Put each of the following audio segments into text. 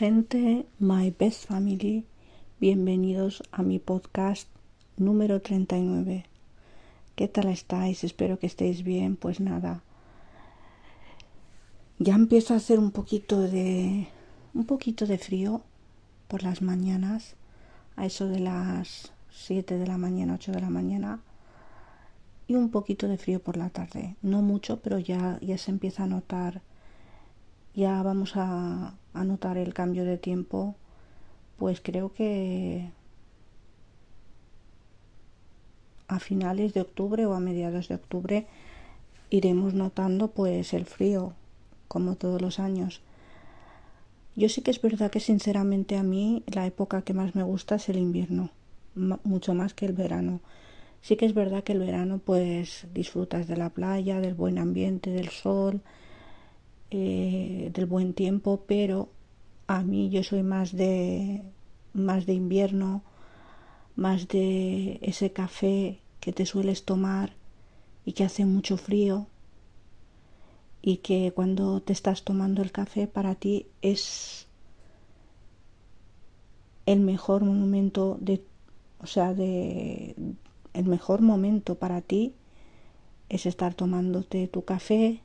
gente, my best family, bienvenidos a mi podcast número 39. ¿Qué tal estáis? Espero que estéis bien. Pues nada, ya empieza a hacer un poquito de un poquito de frío por las mañanas, a eso de las 7 de la mañana, 8 de la mañana, y un poquito de frío por la tarde. No mucho, pero ya, ya se empieza a notar ya vamos a, notar el cambio de tiempo, pues creo que a finales de octubre o a mediados de octubre iremos notando pues el frío como todos los años. Yo sí que es verdad que sinceramente a mí la época que más me gusta es el invierno, mucho más que el verano. Sí que es verdad que el verano pues disfrutas de la playa, del buen ambiente, del sol, eh, del buen tiempo, pero a mí yo soy más de más de invierno, más de ese café que te sueles tomar y que hace mucho frío y que cuando te estás tomando el café para ti es el mejor momento de o sea de el mejor momento para ti es estar tomándote tu café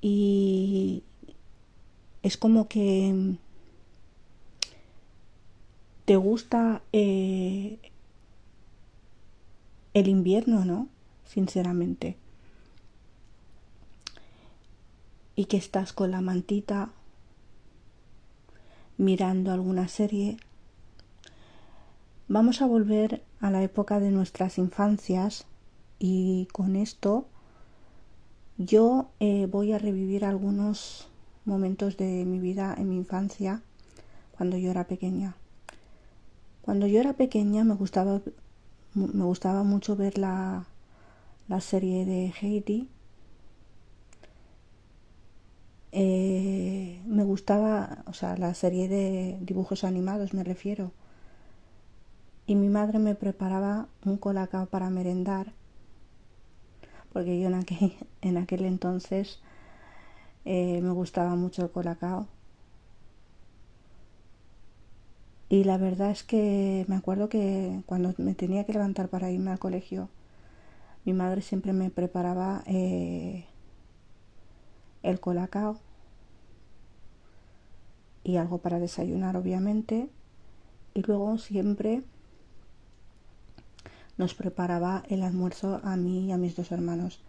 y es como que te gusta eh, el invierno, ¿no? Sinceramente. Y que estás con la mantita mirando alguna serie. Vamos a volver a la época de nuestras infancias y con esto yo eh, voy a revivir algunos momentos de mi vida en mi infancia cuando yo era pequeña. Cuando yo era pequeña me gustaba, me gustaba mucho ver la, la serie de Heidi. Eh, me gustaba, o sea, la serie de dibujos animados me refiero. Y mi madre me preparaba un colacao para merendar porque yo en aquel, en aquel entonces eh, me gustaba mucho el colacao. Y la verdad es que me acuerdo que cuando me tenía que levantar para irme al colegio, mi madre siempre me preparaba eh, el colacao y algo para desayunar, obviamente. Y luego siempre nos preparaba el almuerzo a mí y a mis dos hermanos.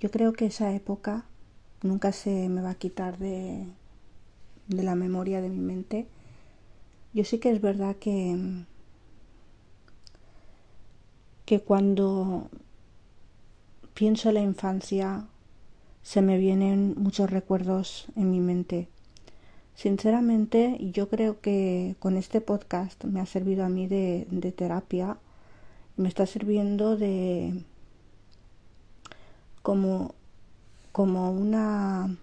Yo creo que esa época nunca se me va a quitar de, de la memoria de mi mente. Yo sí que es verdad que, que cuando pienso en la infancia se me vienen muchos recuerdos en mi mente. Sinceramente, yo creo que con este podcast me ha servido a mí de, de terapia me está sirviendo de como como una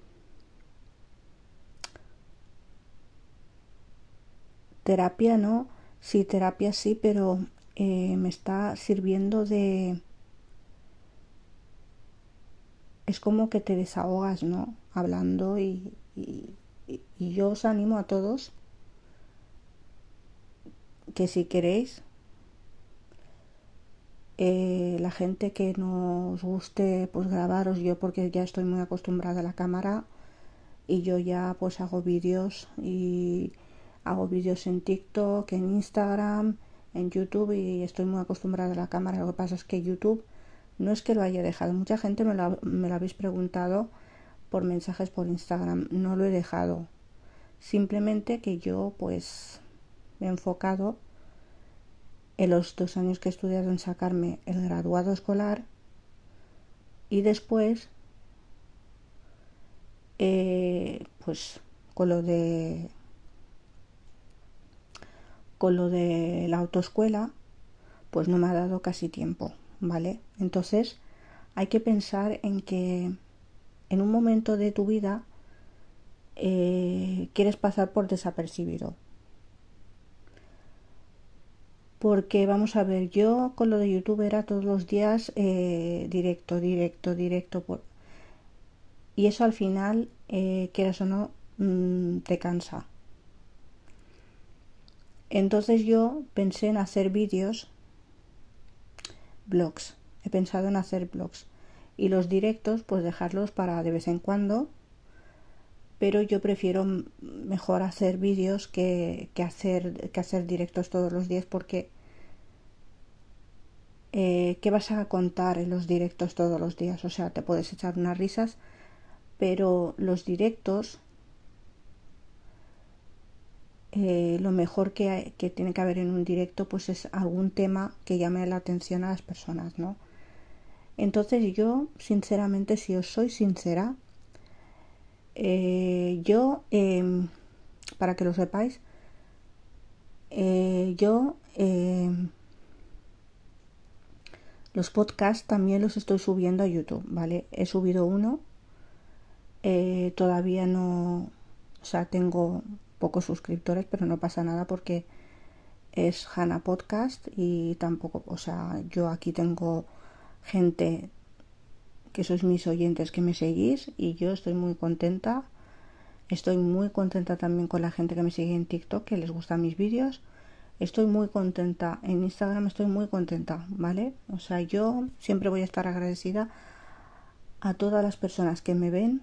terapia no sí terapia sí pero eh, me está sirviendo de es como que te desahogas no hablando y, y, y yo os animo a todos que si queréis eh, la gente que nos guste pues grabaros yo porque ya estoy muy acostumbrada a la cámara y yo ya pues hago vídeos y hago vídeos en TikTok, en Instagram, en YouTube y estoy muy acostumbrada a la cámara. Lo que pasa es que YouTube no es que lo haya dejado. Mucha gente me lo, me lo habéis preguntado por mensajes por Instagram. No lo he dejado. Simplemente que yo pues me he enfocado en los dos años que he estudiado en sacarme el graduado escolar y después eh, pues con lo de con lo de la autoescuela pues no me ha dado casi tiempo vale entonces hay que pensar en que en un momento de tu vida eh, quieres pasar por desapercibido porque vamos a ver, yo con lo de YouTube era todos los días eh, directo, directo, directo. Y eso al final eh, quieras o no, mm, te cansa. Entonces yo pensé en hacer vídeos, blogs. He pensado en hacer blogs. Y los directos, pues dejarlos para de vez en cuando. Pero yo prefiero mejor hacer vídeos que, que, hacer, que hacer directos todos los días porque eh, ¿qué vas a contar en los directos todos los días? O sea, te puedes echar unas risas, pero los directos, eh, lo mejor que, que, tiene que haber en un directo, pues es algún tema que llame la atención a las personas, ¿no? Entonces yo, sinceramente, si os soy sincera, eh, yo, em, para que lo sepáis, yo em, los podcasts también los estoy subiendo a YouTube, ¿vale? He subido uno. Eh, todavía no. O sea, tengo pocos suscriptores, pero no pasa nada porque es Hannah Podcast y tampoco. O sea, yo aquí tengo gente que sois mis oyentes que me seguís y yo estoy muy contenta. Estoy muy contenta también con la gente que me sigue en TikTok, que les gustan mis vídeos estoy muy contenta. En Instagram estoy muy contenta, ¿vale? O sea, yo siempre voy a estar agradecida a todas las personas que me ven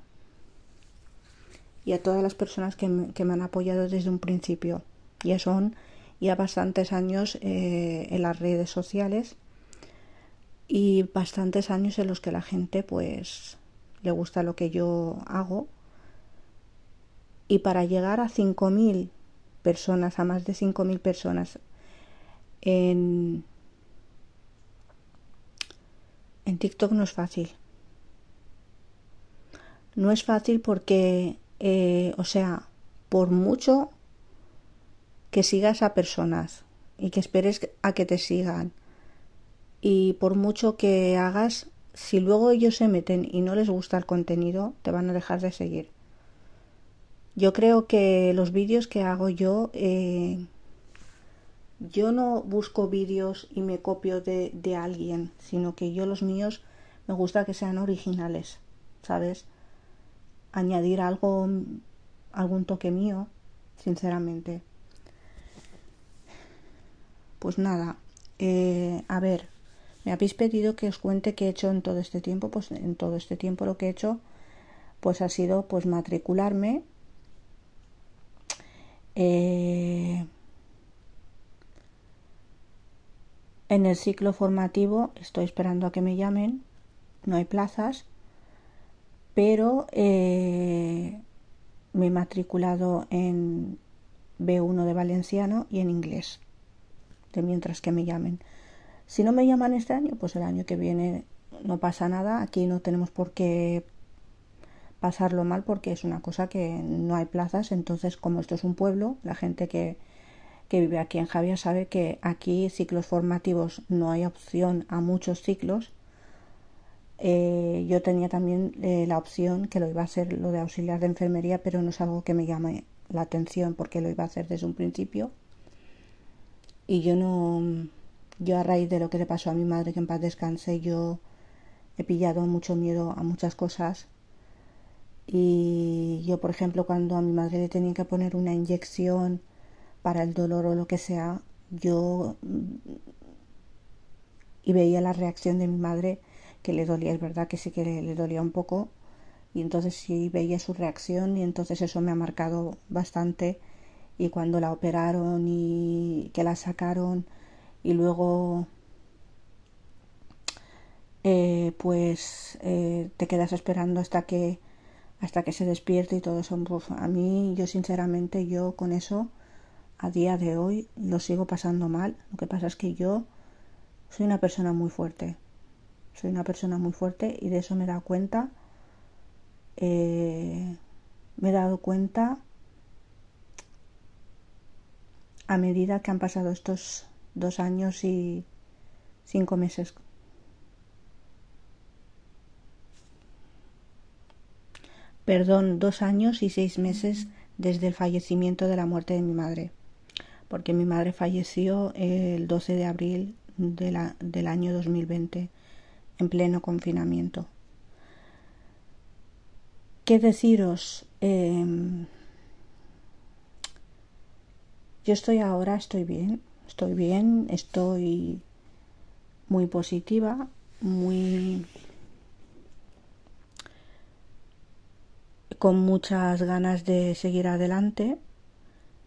y a todas las personas que me, que me han apoyado desde un principio. Ya son ya bastantes años eh, en las redes sociales y bastantes años en los que la gente pues le gusta lo que yo hago y para llegar a 5000 personas, a más de 5.000 personas en, en TikTok no es fácil. No es fácil porque, eh, o sea, por mucho que sigas a personas y que esperes a que te sigan y por mucho que hagas, si luego ellos se meten y no les gusta el contenido, te van a dejar de seguir. Yo creo que los vídeos que hago yo, eh, yo no busco vídeos y me copio de, de alguien, sino que yo los míos me gusta que sean originales, ¿sabes? Añadir algo, algún toque mío, sinceramente. Pues nada, eh, a ver, me habéis pedido que os cuente qué he hecho en todo este tiempo, pues en todo este tiempo lo que he hecho, pues ha sido pues matricularme eh, en el ciclo formativo estoy esperando a que me llamen, no hay plazas, pero eh, me he matriculado en B1 de valenciano y en inglés, de mientras que me llamen. Si no me llaman este año, pues el año que viene no pasa nada, aquí no tenemos por qué pasarlo mal porque es una cosa que no hay plazas, entonces como esto es un pueblo, la gente que, que vive aquí en Javier sabe que aquí ciclos formativos no hay opción a muchos ciclos. Eh, yo tenía también eh, la opción que lo iba a hacer lo de auxiliar de enfermería, pero no es algo que me llame la atención porque lo iba a hacer desde un principio. Y yo no, yo a raíz de lo que le pasó a mi madre, que en paz descanse, yo he pillado mucho miedo a muchas cosas. Y yo, por ejemplo, cuando a mi madre le tenían que poner una inyección para el dolor o lo que sea, yo y veía la reacción de mi madre que le dolía, es verdad que sí que le, dolía un poco y entonces sí veía su reacción y entonces eso me ha marcado bastante. Y cuando la operaron y que la sacaron y luego eh, pues eh, te quedas esperando hasta que hasta que se despierte y todo eso. a mí, yo sinceramente, yo con eso, a día de hoy, lo sigo pasando mal. Lo que pasa es que yo soy una persona muy fuerte. Soy una persona muy fuerte y de eso me he dado cuenta. Eh, me he dado cuenta a medida que han pasado estos dos años y cinco meses perdón, dos años y seis meses desde el fallecimiento de la muerte de mi madre, porque mi madre falleció el 12 de abril de la, del año 2020 en pleno confinamiento. ¿Qué deciros? Em, yo estoy ahora, estoy bien, estoy bien, estoy muy positiva, muy con muchas ganas de seguir adelante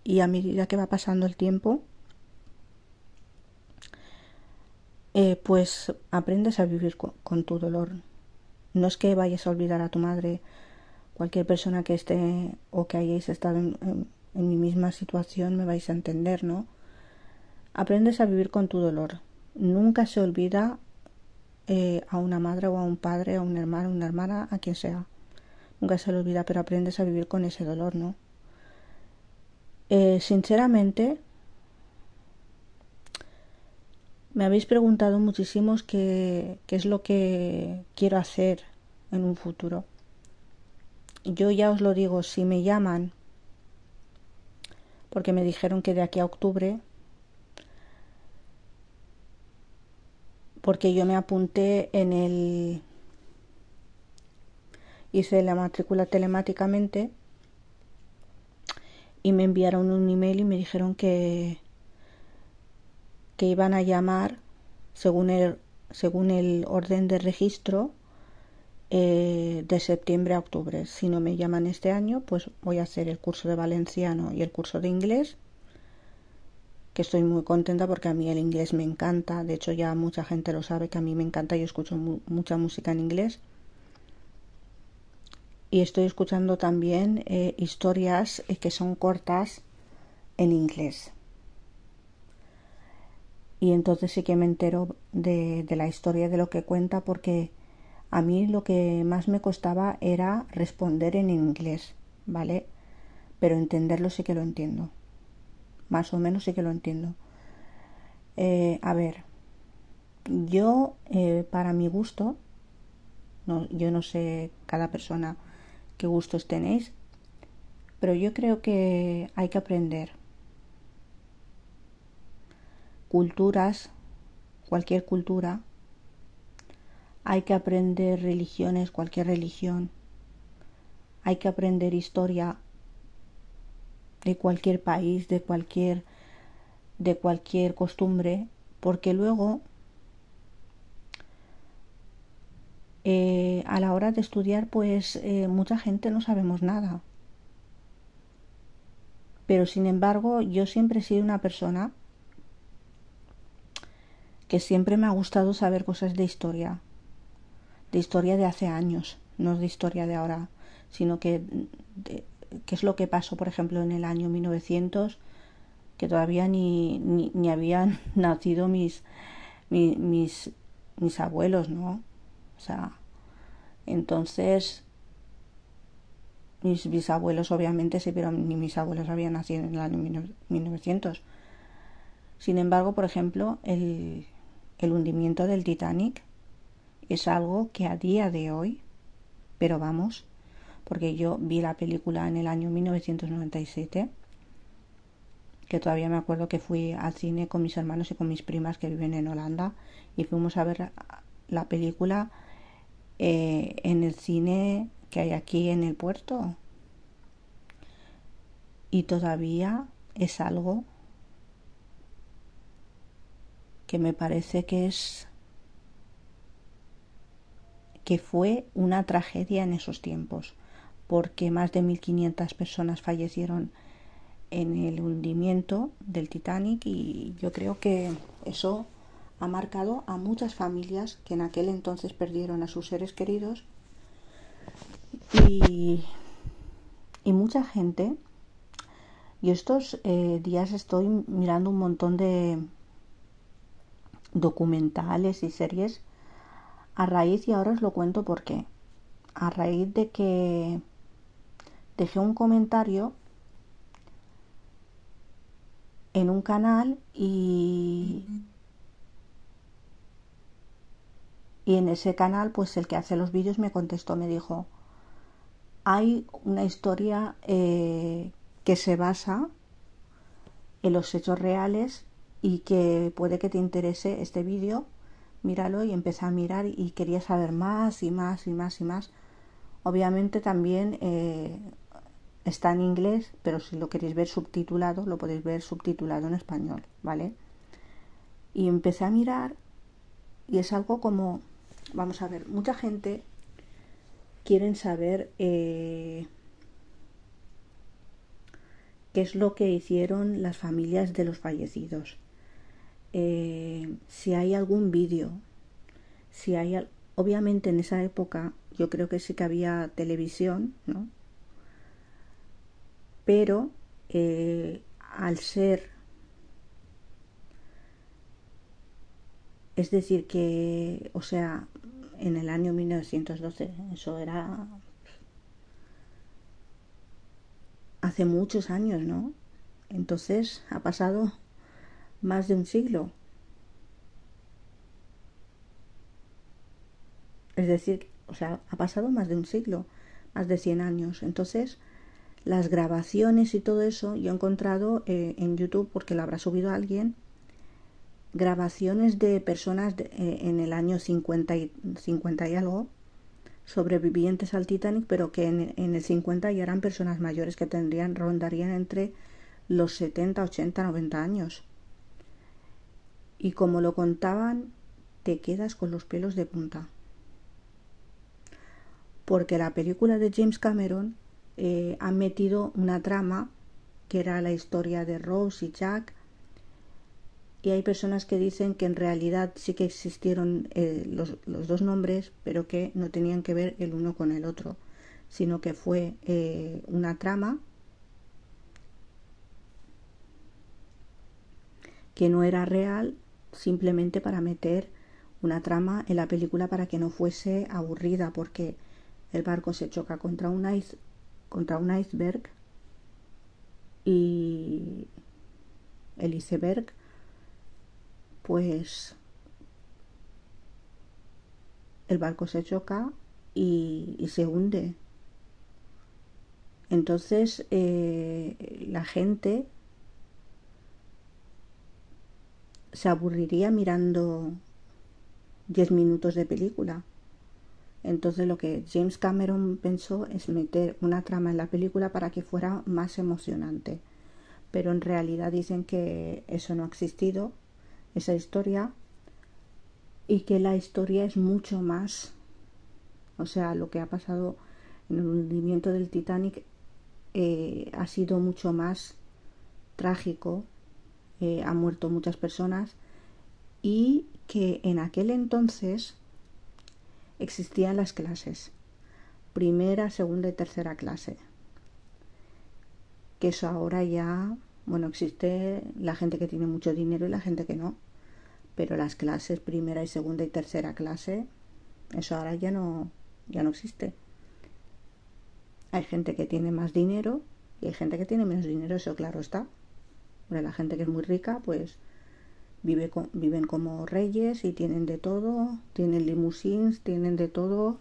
y a medida que va pasando el tiempo, eh, pues aprendes a vivir con, tu dolor. No es que vayas a olvidar a tu madre, cualquier persona que esté o que hayáis estado en, mi misma situación me vais a entender, ¿no? Aprendes a vivir con tu dolor. Nunca se olvida eh, a una madre o a un padre, a un hermano, una hermana, a quien sea. Nunca se le olvida, pero aprendes a vivir con ese dolor, ¿no? Eh, sinceramente, me habéis preguntado muchísimos qué, qué es lo que quiero hacer en un futuro. Yo ya os lo digo, si me llaman, porque me dijeron que de aquí a octubre, porque yo me apunté en el hice la matrícula telemáticamente y me enviaron un email y me dijeron que que iban a llamar según el según el orden de registro eh, de septiembre a octubre. Si no me llaman este año, pues voy a hacer el curso de valenciano y el curso de inglés, que estoy muy contenta porque a mí el inglés me encanta. De hecho, ya mucha gente lo sabe que a mí me encanta. Yo escucho mucha música en inglés y estoy escuchando también eh, historias eh, que son cortas en inglés. Y entonces sí que me entero de, de, la historia de lo que cuenta porque a mí lo que más me costaba era responder en inglés, ¿vale? Pero entenderlo sí que lo entiendo. Más o menos sí que lo entiendo. Eh, a ver, yo para mi gusto, no, yo no sé cada persona qué gustos tenéis, pero yo creo que hay que aprender culturas, cualquier cultura, hay que aprender religiones, cualquier religión, hay que aprender historia de cualquier país, de cualquier de cualquier costumbre, porque luego Eh, a la hora de estudiar, pues eh, mucha gente no sabemos nada. Pero sin embargo, yo siempre he sido una persona que siempre me ha gustado saber cosas de historia, de historia de hace años, no de historia de ahora, sino que qué es lo que pasó, por ejemplo, en el año 1900, que todavía ni, ni, habían nacido mis, mis, mis abuelos, ¿no? O sea, entonces mis bisabuelos obviamente sí, pero ni mis abuelos habían nacido en el año 1900. Sin embargo, por ejemplo, el, el hundimiento del Titanic es algo que a día de hoy, pero vamos, porque yo vi la película en el año 1997, que todavía me acuerdo que fui al cine con mis hermanos y con mis primas que viven en Holanda y fuimos a ver la película eh, en el cine que hay aquí en el puerto. Y todavía es algo que me parece que es que fue una tragedia en esos tiempos, porque más de 1.500 personas fallecieron en el hundimiento del Titanic y yo creo que eso ha marcado a muchas familias que en aquel entonces perdieron a sus seres queridos y, y mucha gente. Y estos eh, días estoy mirando un montón de documentales y series a raíz, y ahora os lo cuento por qué, a raíz de que dejé un comentario en un canal y y en ese canal pues el que hace los vídeos me contestó, me dijo, hay una historia eh, que se basa en los hechos reales y que puede que te interese este vídeo, míralo y empecé a mirar y quería saber más y más y más y más. Obviamente también eh, está en inglés, pero si lo queréis ver subtitulado, lo podéis ver subtitulado en español, ¿vale? Y empecé a mirar y es algo como, vamos a ver, mucha gente quieren saber eh, qué es lo que hicieron las familias de los fallecidos. Eh, si hay algún vídeo, si hay, obviamente en esa época yo creo que sí que había televisión, ¿no? Pero eh, al ser, es decir, que, o sea, en el año 1912, eso era hace muchos años, ¿no? Entonces ha pasado más de un siglo. Es decir, o sea, ha pasado más de un siglo, más de 100 años. Entonces, las grabaciones y todo eso, yo he encontrado eh, en YouTube, porque lo habrá subido alguien, grabaciones de personas eh, en el año 50 y, 50 y algo, sobrevivientes al Titanic, pero que en, en, el 50 ya eran personas mayores que tendrían, rondarían entre los 70, 80, 90 años. Y como lo contaban, te quedas con los pelos de punta porque la película de James Cameron eh, ha metido una trama que era la historia de Rose y Jack. Y hay personas que dicen que en realidad sí que existieron eh, los, dos nombres pero que no tenían que ver el uno con el otro sino que fue eh, una trama que no era real simplemente para meter una trama en la película para que no fuese aburrida porque el barco se choca contra un, contra un iceberg y el iceberg pues el barco se choca y, se hunde. Entonces eh, la gente se aburriría mirando 10 minutos de película entonces lo que James Cameron pensó es meter una trama en la película para que fuera más emocionante. Pero en realidad dicen que eso no ha existido, esa historia, y que la historia es mucho más, o sea, lo que ha pasado en el hundimiento del Titanic eh, ha sido mucho más trágico, eh, ha muerto muchas personas y que en aquel entonces existían las clases, primera, segunda y tercera clase. Que eso ahora ya, bueno, existe la gente que tiene mucho dinero y la gente que no. Pero las clases primera y segunda y tercera clase, eso ahora ya no, ya no existe. Hay gente que tiene más dinero y hay gente que tiene menos dinero, eso claro está. Bueno, la gente que es muy rica, pues viven como reyes y tienen de todo, tienen limousines, tienen de todo,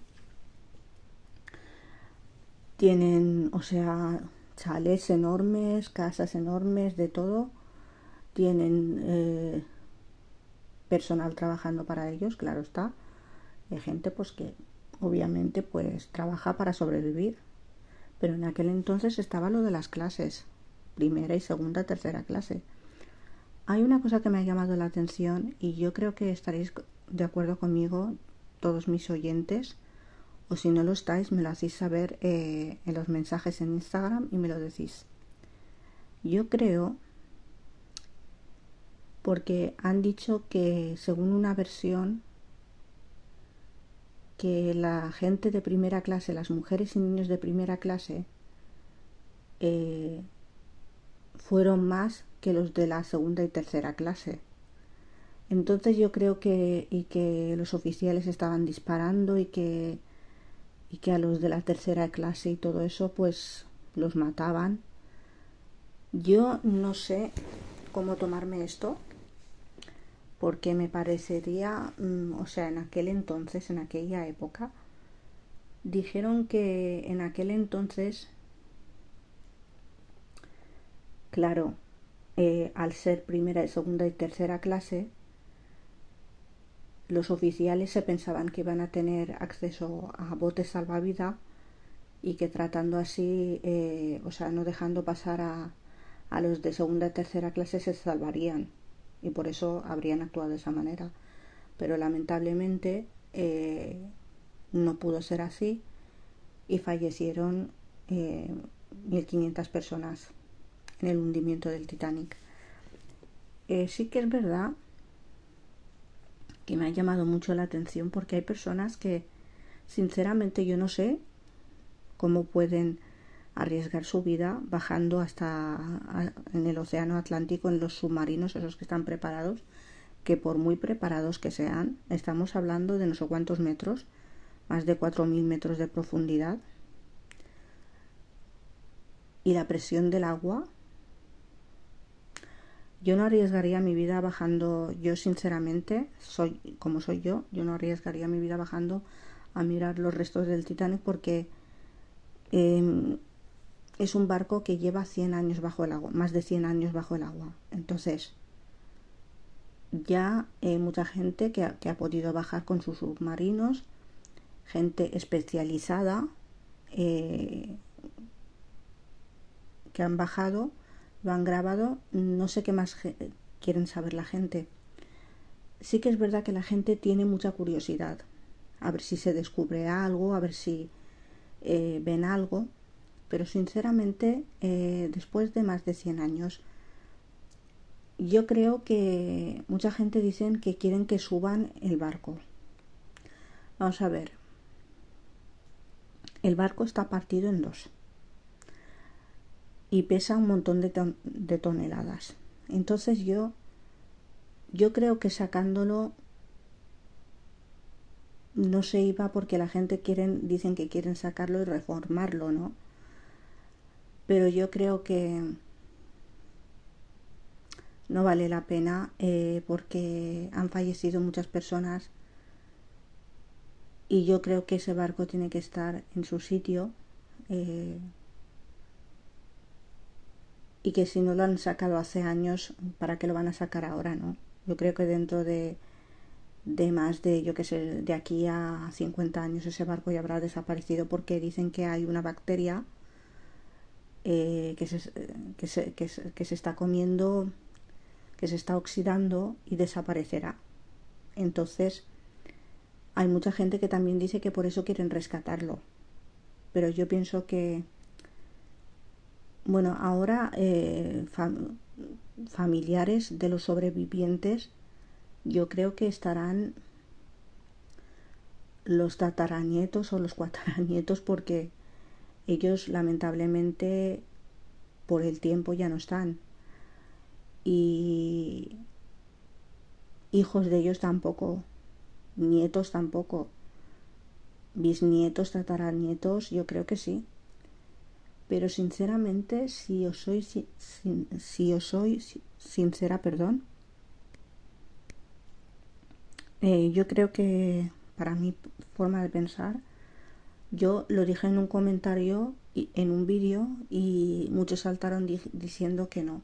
tienen, o sea, chalets enormes, casas enormes, de todo, tienen eh, personal trabajando para ellos, claro está, hay gente pues que obviamente pues trabaja para sobrevivir, pero en aquel entonces estaba lo de las clases, primera y segunda, tercera clase hay una cosa que me ha llamado la atención y yo creo que estaréis de acuerdo conmigo todos mis oyentes o si no lo estáis me lo hacéis saber eh, en los mensajes en Instagram y me lo decís. Yo creo porque han dicho que según una versión que la gente de primera clase, las mujeres y niños de primera clase, eh, fueron más que los de la segunda y tercera clase. Entonces yo creo que y que los oficiales estaban disparando y que y que a los de la tercera clase y todo eso pues los mataban. Yo no sé cómo tomarme esto porque me parecería, mm, o sea, en aquel entonces, en aquella época, dijeron que en aquel entonces Claro, eh, al ser primera, segunda y tercera clase, los oficiales se pensaban que iban a tener acceso a botes salvavidas y que tratando así, eh, o sea, no dejando pasar a, a los de segunda y tercera clase se salvarían y por eso habrían actuado de esa manera. Pero lamentablemente eh, no pudo ser así y fallecieron eh, 1.500 personas en el hundimiento del Titanic. Eh, sí que es verdad que me ha llamado mucho la atención porque hay personas que sinceramente yo no sé cómo pueden arriesgar su vida bajando hasta en el océano Atlántico en los submarinos esos que están preparados que por muy preparados que sean estamos hablando de no sé cuántos metros más de 4.000 metros de profundidad y la presión del agua yo no arriesgaría mi vida bajando, yo sinceramente, soy como soy yo, yo no arriesgaría mi vida bajando a mirar los restos del Titanic porque em, es un barco que lleva 100 años bajo el agua, más de 100 años bajo el agua. Entonces, ya hay mucha gente que ha, que ha, podido bajar con sus submarinos, gente especializada eh, que han bajado lo han grabado, no sé qué más quieren saber la gente. Sí que es verdad que la gente tiene mucha curiosidad, a ver si se descubre algo, a ver si eh, ven algo, pero sinceramente, eh, después de más de 100 años, yo creo que mucha gente dicen que quieren que suban el barco. Vamos a ver. El barco está partido en dos y pesa un montón de, ton de toneladas. Entonces yo, yo creo que sacándolo no se iba porque la gente quieren, dicen que quieren sacarlo y reformarlo, ¿no? Pero yo creo que no vale la pena eh, porque han fallecido muchas personas y yo creo que ese barco tiene que estar en su sitio. Eh, y que si no lo han sacado hace años, ¿para qué lo van a sacar ahora, no? Yo creo que dentro de, de más de, yo que sé, de aquí a 50 años ese barco ya habrá desaparecido porque dicen que hay una bacteria eh, que, se, que, se, que, se, que se está comiendo, que se está oxidando y desaparecerá. Entonces, hay mucha gente que también dice que por eso quieren rescatarlo. Pero yo pienso que bueno, ahora eh, fam familiares de los sobrevivientes yo creo que estarán los tataranietos o los cuataranietos porque ellos lamentablemente por el tiempo ya no están. Y hijos de ellos tampoco nietos tampoco bisnietos tataranietos yo creo que sí pero sinceramente si os soy si, si os soy sincera perdón eh, yo creo que para mi forma de pensar yo lo dije en un comentario y, en un vídeo y muchos saltaron di diciendo que no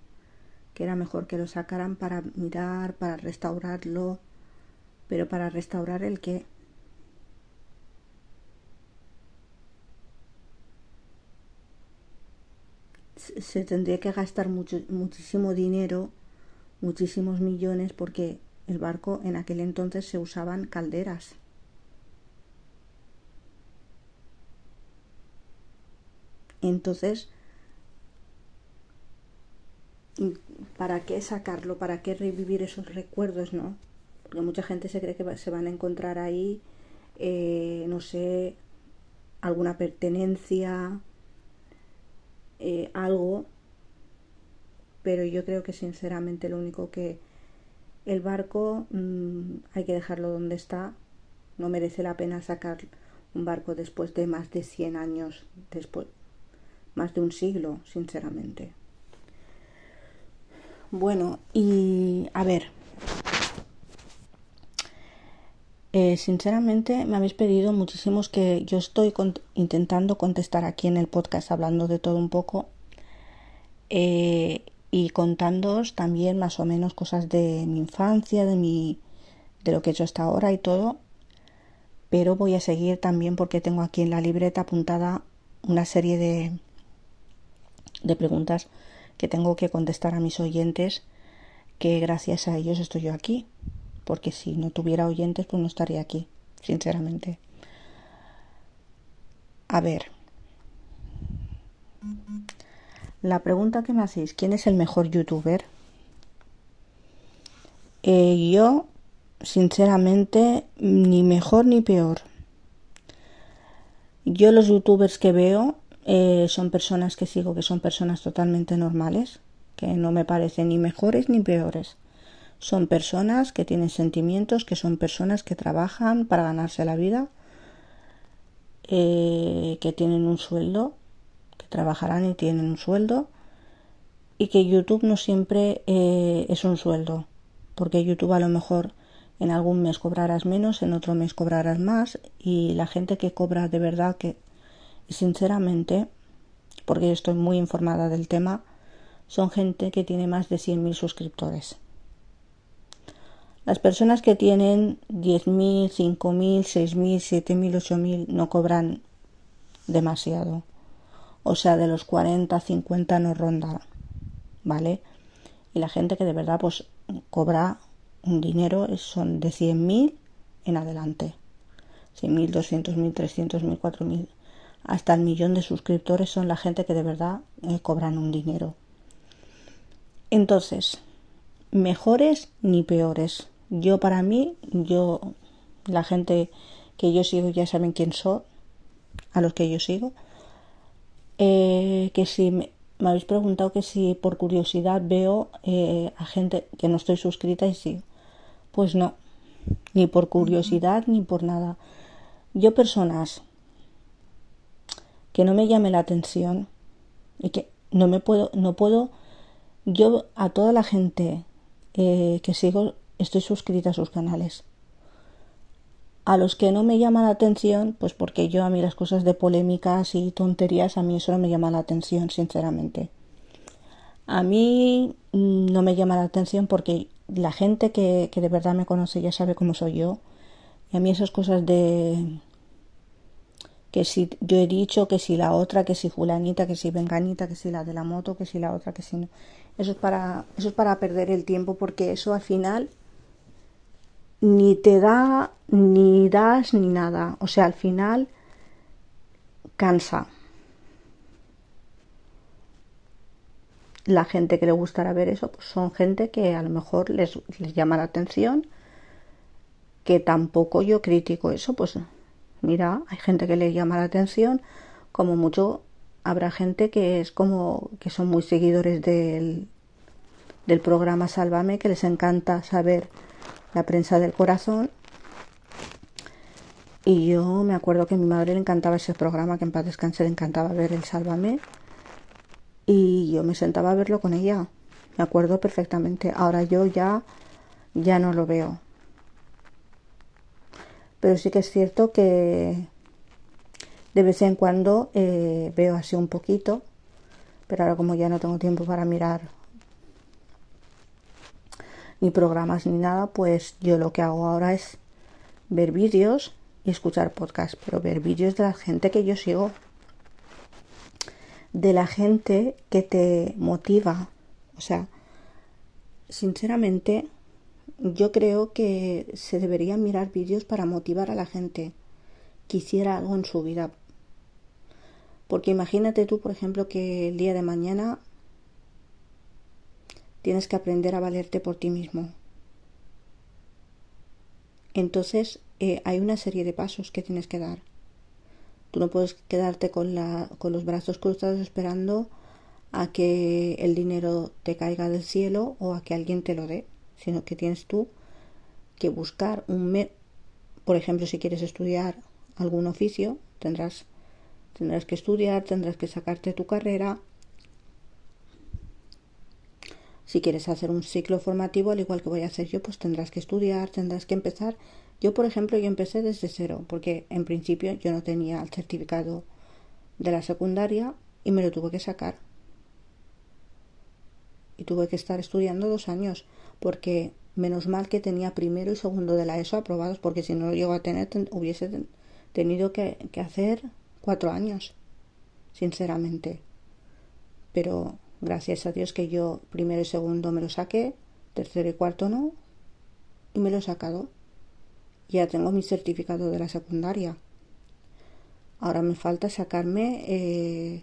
que era mejor que lo sacaran para mirar para restaurarlo. Pero para restaurar el que se tendría que gastar mucho, muchísimo dinero, muchísimos millones, porque el barco en aquel entonces se usaban calderas. Entonces, ¿para qué sacarlo? ¿Para qué revivir esos recuerdos, no? Porque mucha gente se cree que se van a encontrar ahí, eh, no sé, alguna pertenencia, eh, algo, pero yo creo que sinceramente lo único que el barco mmm, hay que dejarlo donde está, no merece la pena sacar un barco después de más de 100 años, después, más de un siglo, sinceramente. Bueno, y a ver, eh, sinceramente me habéis pedido muchísimos que yo estoy intentando contestar aquí en el podcast hablando de todo un poco eh, y contándoos también más o menos cosas de mi infancia, de mi de lo que he hecho hasta ahora y todo. Pero voy a seguir también porque tengo aquí en la libreta apuntada una serie de, de preguntas que tengo que contestar a mis oyentes que gracias a ellos estoy yo aquí porque si no tuviera oyentes pues no estaría aquí sinceramente a ver la pregunta que me hacéis ¿quién es el mejor youtuber? Eh, yo sinceramente ni mejor ni peor yo los youtubers que veo eh, son personas que sigo que son personas totalmente normales, que no me parecen ni mejores ni peores. Son personas que tienen sentimientos, que son personas que trabajan para ganarse la vida, eh, que tienen un sueldo, que trabajarán y tienen un sueldo, y que YouTube no siempre eh, es un sueldo, porque YouTube a lo mejor en algún mes cobrarás menos, en otro mes cobrarás más y la gente que cobra de verdad que sinceramente, porque estoy muy informada del tema, son gente que tiene más de 100.000 suscriptores. Las personas que tienen 10.000, 5.000, 6.000, 7.000, 8.000 no cobran demasiado. O sea, de los 40, 50 no ronda, ¿vale? Y la gente que de verdad pues cobra un dinero son de 100.000 en adelante. 100.000, 200.000, 300.000, 4.000, hasta el millón de suscriptores son la gente que de verdad eh, cobran un dinero. Entonces, mejores ni peores. Yo para mí, yo, la gente que yo sigo ya saben quién soy, a los que yo sigo. Eh, que si me, habéis preguntado que si por curiosidad veo eh, a gente que no estoy suscrita y sí. Pues no, ni por curiosidad ni por nada. Yo personas que no me llame la atención y que no me puedo, no puedo, yo a toda la gente eh, que sigo estoy suscrita a sus canales. A los que no me llama la atención, pues porque yo a mí las cosas de polémicas y tonterías, a mí eso no me llama la atención, sinceramente. A mí mm, no me llama la atención porque la gente que, que de verdad me conoce ya sabe cómo soy yo. Y a mí esas cosas de que si yo he dicho que si la otra, que si fulanita, que si venganita, que si la de la moto, que si la otra, que si no. Eso es para eso es para perder el tiempo porque eso al final ni te da ni das ni nada, o sea, al final cansa. la gente que le gustará ver eso pues son gente que a lo mejor les, les llama la atención, que tampoco yo critico eso, pues mira, hay gente que le llama la atención, como mucho habrá gente que es como que son muy seguidores del, del programa Sálvame, que les encanta saber la prensa del corazón. Y yo me acuerdo que a mi madre le encantaba ese programa, que en paz descanse le encantaba ver el Sálvame y yo me sentaba a verlo con ella. Me acuerdo perfectamente. Ahora yo ya ya no lo veo. Pero sí que es cierto que de vez en cuando eh, veo así un poquito. Pero ahora como ya no tengo tiempo para mirar ni programas ni nada, pues yo lo que hago ahora es ver vídeos y escuchar podcasts. Pero ver vídeos de la gente que yo sigo de la gente que te motiva. O sea, sinceramente, yo creo que se deberían mirar vídeos para motivar a la gente que hiciera algo en su vida. Porque imagínate tú, por ejemplo, que el día de mañana tienes que aprender a valerte por ti mismo. Entonces eh, hay una serie de pasos que tienes que dar. Tú no puedes quedarte con, la, con los brazos cruzados esperando a que el dinero te caiga del cielo o a que alguien te lo dé, sino que tienes tú que buscar un por ejemplo, si quieres estudiar algún oficio, tendrás tendrás que estudiar, tendrás que sacarte tu carrera. Si quieres hacer un ciclo formativo, al igual que voy a hacer yo, pues tendrás que estudiar, tendrás que empezar yo, por ejemplo, yo empecé desde cero, porque en principio yo no tenía el certificado de la secundaria y me lo tuve que sacar. Y tuve que estar estudiando dos años, porque menos mal que tenía primero y segundo de la ESO aprobados, porque si no lo llego a tener, hubiese tenido que hacer cuatro años. sinceramente. Pero gracias a Dios que yo primero y segundo me lo saqué, tercero y cuarto no, y me lo he sacado. Ya tengo mi certificado de la secundaria. Ahora me falta sacarme eh,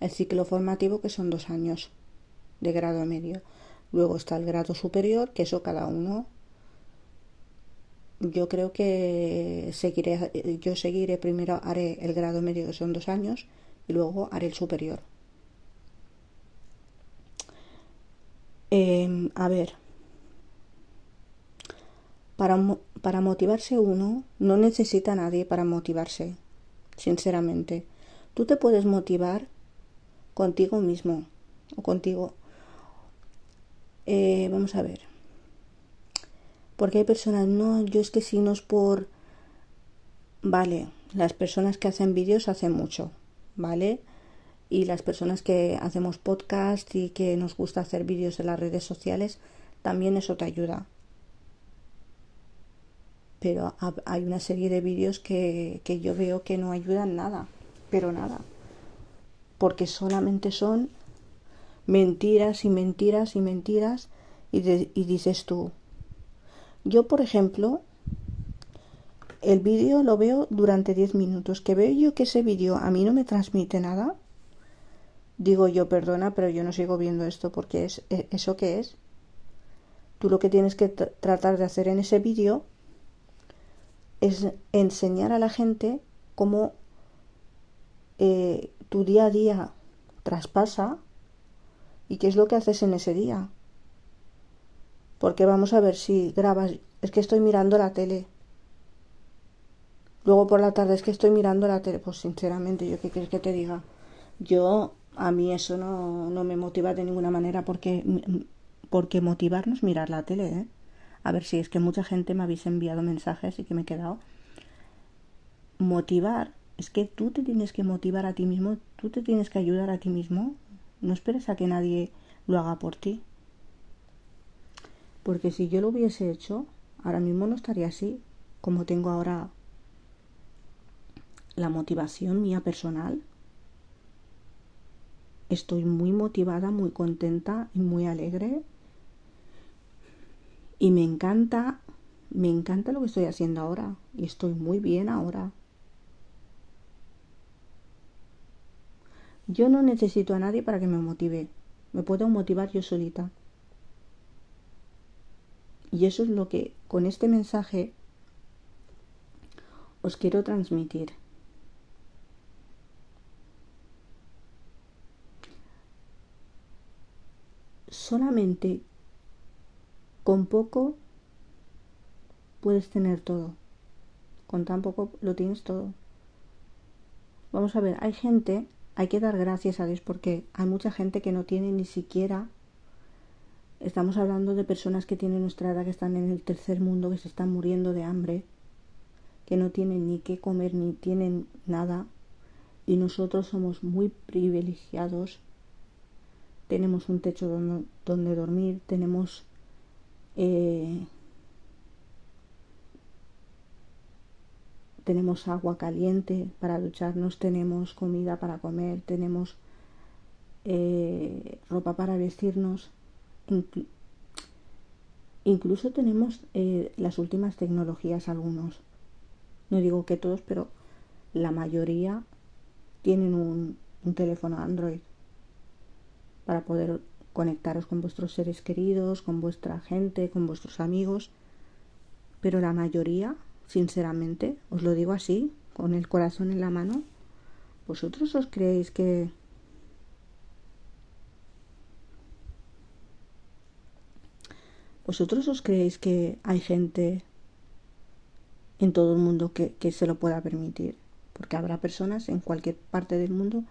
el ciclo formativo que son dos años de grado medio. Luego está el grado superior, que eso cada uno. Yo creo que seguiré, yo seguiré primero, haré el grado medio que son dos años y luego haré el superior. Em, a ver, para, para motivarse uno no necesita nadie para motivarse, sinceramente. Tú te puedes motivar contigo mismo o contigo. Eh, vamos a ver. Porque hay personas, no, yo es que si no es por... Vale, las personas que hacen vídeos hacen mucho, ¿vale? Y las personas que hacemos podcast y que nos gusta hacer vídeos en las redes sociales, también eso te ayuda. Pero hay una serie de vídeos que, que yo veo que no ayudan nada, pero nada. Porque solamente son mentiras y mentiras y mentiras y, dices tú, yo por ejemplo, el vídeo lo veo durante 10 minutos, que veo yo que ese vídeo a mí no me transmite nada, digo yo, perdona, pero yo no sigo viendo esto porque es e, eso que es. Tú lo que tienes que tratar de hacer en ese vídeo es enseñar a la gente cómo eh, tu día a día traspasa y qué es lo que haces en ese día. Porque vamos a ver si grabas, es que estoy mirando la tele. Luego por la tarde es que estoy mirando la tele. Pues sinceramente, ¿yo qué quieres que te diga? Yo, a mí eso no, no me motiva de ninguna manera porque, porque motivarnos mirar la tele, ¿eh? A ver si es que mucha gente me habéis enviado mensajes y que me he quedado. Motivar es que tú te tienes que motivar a ti mismo, tú te tienes que ayudar a ti mismo. No esperes a que nadie lo haga por ti. Porque si yo lo hubiese hecho, ahora mismo no estaría así, como tengo ahora la motivación mía personal. Estoy muy motivada, muy contenta y muy alegre. Y me encanta, me encanta lo que estoy haciendo ahora. Y estoy muy bien ahora. Yo no necesito a nadie para que me motive. Me puedo motivar yo solita. Y eso es lo que con este mensaje os quiero transmitir. Solamente con poco puedes tener todo. Con tan poco lo tienes todo. Vamos a ver, hay gente hay que dar gracias a Dios porque hay mucha gente que no tiene ni siquiera estamos hablando de personas que tienen nuestra edad que están en el tercer mundo que se están muriendo de hambre que no tienen ni qué comer ni tienen nada y nosotros somos muy privilegiados tenemos un techo donde, dormir tenemos eh, tenemos agua caliente para ducharnos, tenemos comida para comer, tenemos eh, ropa para vestirnos, incluso tenemos eh, las últimas tecnologías algunos. No digo que todos, pero la mayoría tienen un, un teléfono Android para poder conectaros con vuestros seres queridos, con vuestra gente, con vuestros amigos, pero la mayoría sinceramente, os lo digo así, con el corazón en la mano, ¿vosotros os creéis que ¿Vosotros os creéis que hay gente en todo el mundo que, se lo pueda permitir? Porque habrá personas en cualquier parte del mundo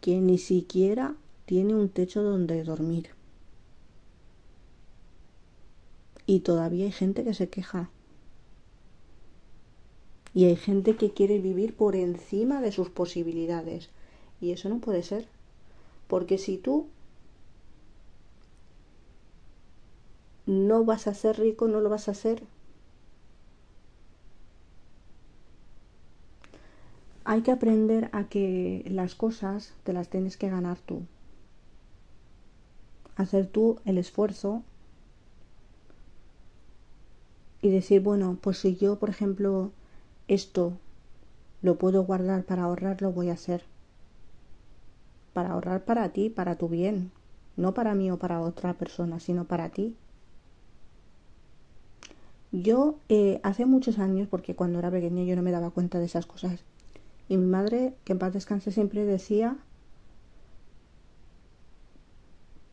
que ni siquiera tiene un techo donde dormir. Y todavía hay gente que se queja. Y hay gente que quiere vivir por encima de sus posibilidades. Y eso no puede ser. Porque si tú no vas a ser rico, no lo vas a hacer. hay que aprender a que las cosas te las tienes que ganar tú. Hacer tú el esfuerzo y decir, bueno, pues si yo, por ejemplo, esto lo puedo guardar para ahorrar, lo voy a hacer. Para ahorrar para ti, para tu bien, no para mí o para otra persona, sino para ti. Yo eh, hace muchos años, porque cuando era pequeña yo no me daba cuenta de esas cosas, y mi madre, que en paz descanse, siempre decía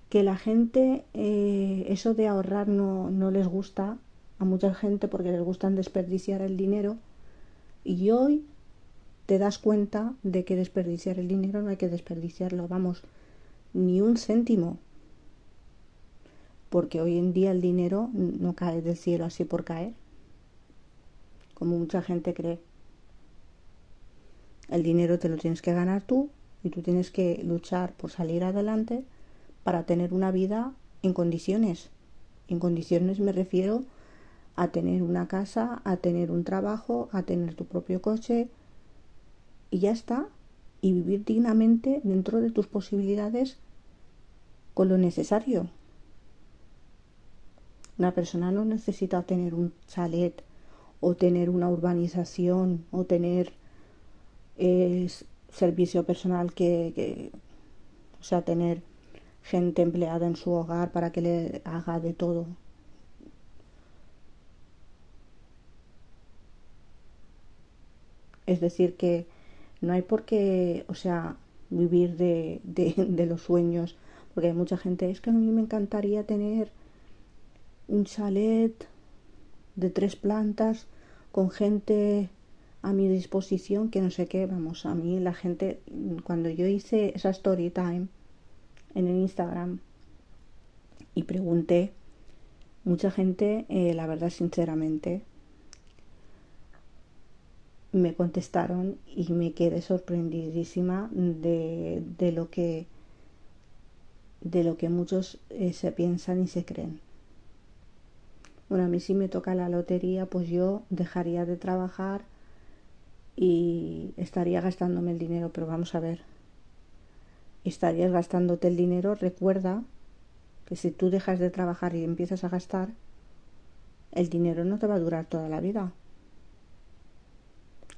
que la gente, eh, eso de ahorrar no, no les gusta a mucha gente porque les gusta desperdiciar el dinero. Y hoy te das cuenta de que desperdiciar el dinero no hay que desperdiciarlo, vamos, ni un céntimo. Porque hoy en día el dinero no cae del cielo así por caer, como mucha gente cree. El dinero te lo tienes que ganar tú y tú tienes que luchar por salir adelante para tener una vida en condiciones. En condiciones me refiero a tener una casa, a tener un trabajo, a tener tu propio coche y ya está. Y vivir dignamente dentro de tus posibilidades con lo necesario. Una persona no necesita tener un chalet o tener una urbanización o tener es servicio personal que, o sea, tener gente empleada en su hogar para que le haga de todo. Es decir, que no hay por qué, o sea, vivir de, de, de los sueños, porque hay mucha gente, es que a mí me encantaría tener un chalet de tres plantas con gente a mi disposición que no sé qué, vamos, a mí la gente, cuando yo hice esa story time en el Instagram. Y pregunté, mucha gente, eh, la verdad sinceramente, me contestaron y me quedé sorprendidísima de, de lo que de lo que muchos eh, se piensan y se creen. Bueno, a mí si me toca la lotería, pues yo dejaría de trabajar y estaría gastándome el dinero, pero vamos a ver, estarías gastándote el dinero, recuerda que si tú dejas de trabajar y empiezas a gastar, el dinero no te va a durar toda la vida.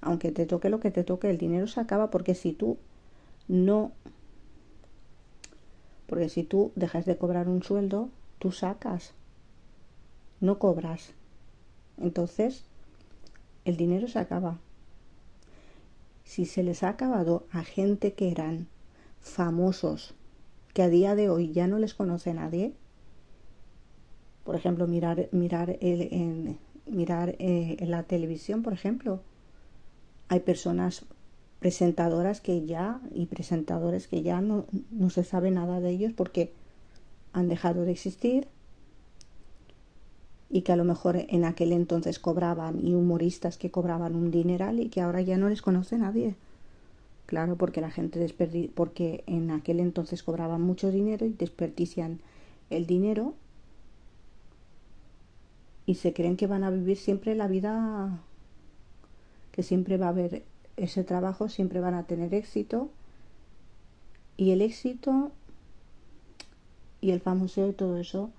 Aunque te toque lo que te toque, el dinero se acaba porque si tú no... Porque si tú dejas de cobrar un sueldo, tú sacas, no cobras. Entonces, el dinero se acaba si se les ha acabado a gente que eran famosos, que a día de hoy ya no les conoce nadie, por ejemplo, mirar, mirar, el, en, mirar eh, en la televisión, por ejemplo, hay personas presentadoras que ya y presentadores que ya no, no se sabe nada de ellos porque han dejado de existir y que a lo mejor en aquel entonces cobraban y humoristas que cobraban un dineral y que ahora ya no les conoce nadie. Claro, porque la gente desperdi porque en aquel entonces cobraban mucho dinero y desperdician el dinero y se creen que van a vivir siempre la vida que siempre va a haber ese trabajo, siempre van a tener éxito y el éxito y el famoso y todo eso,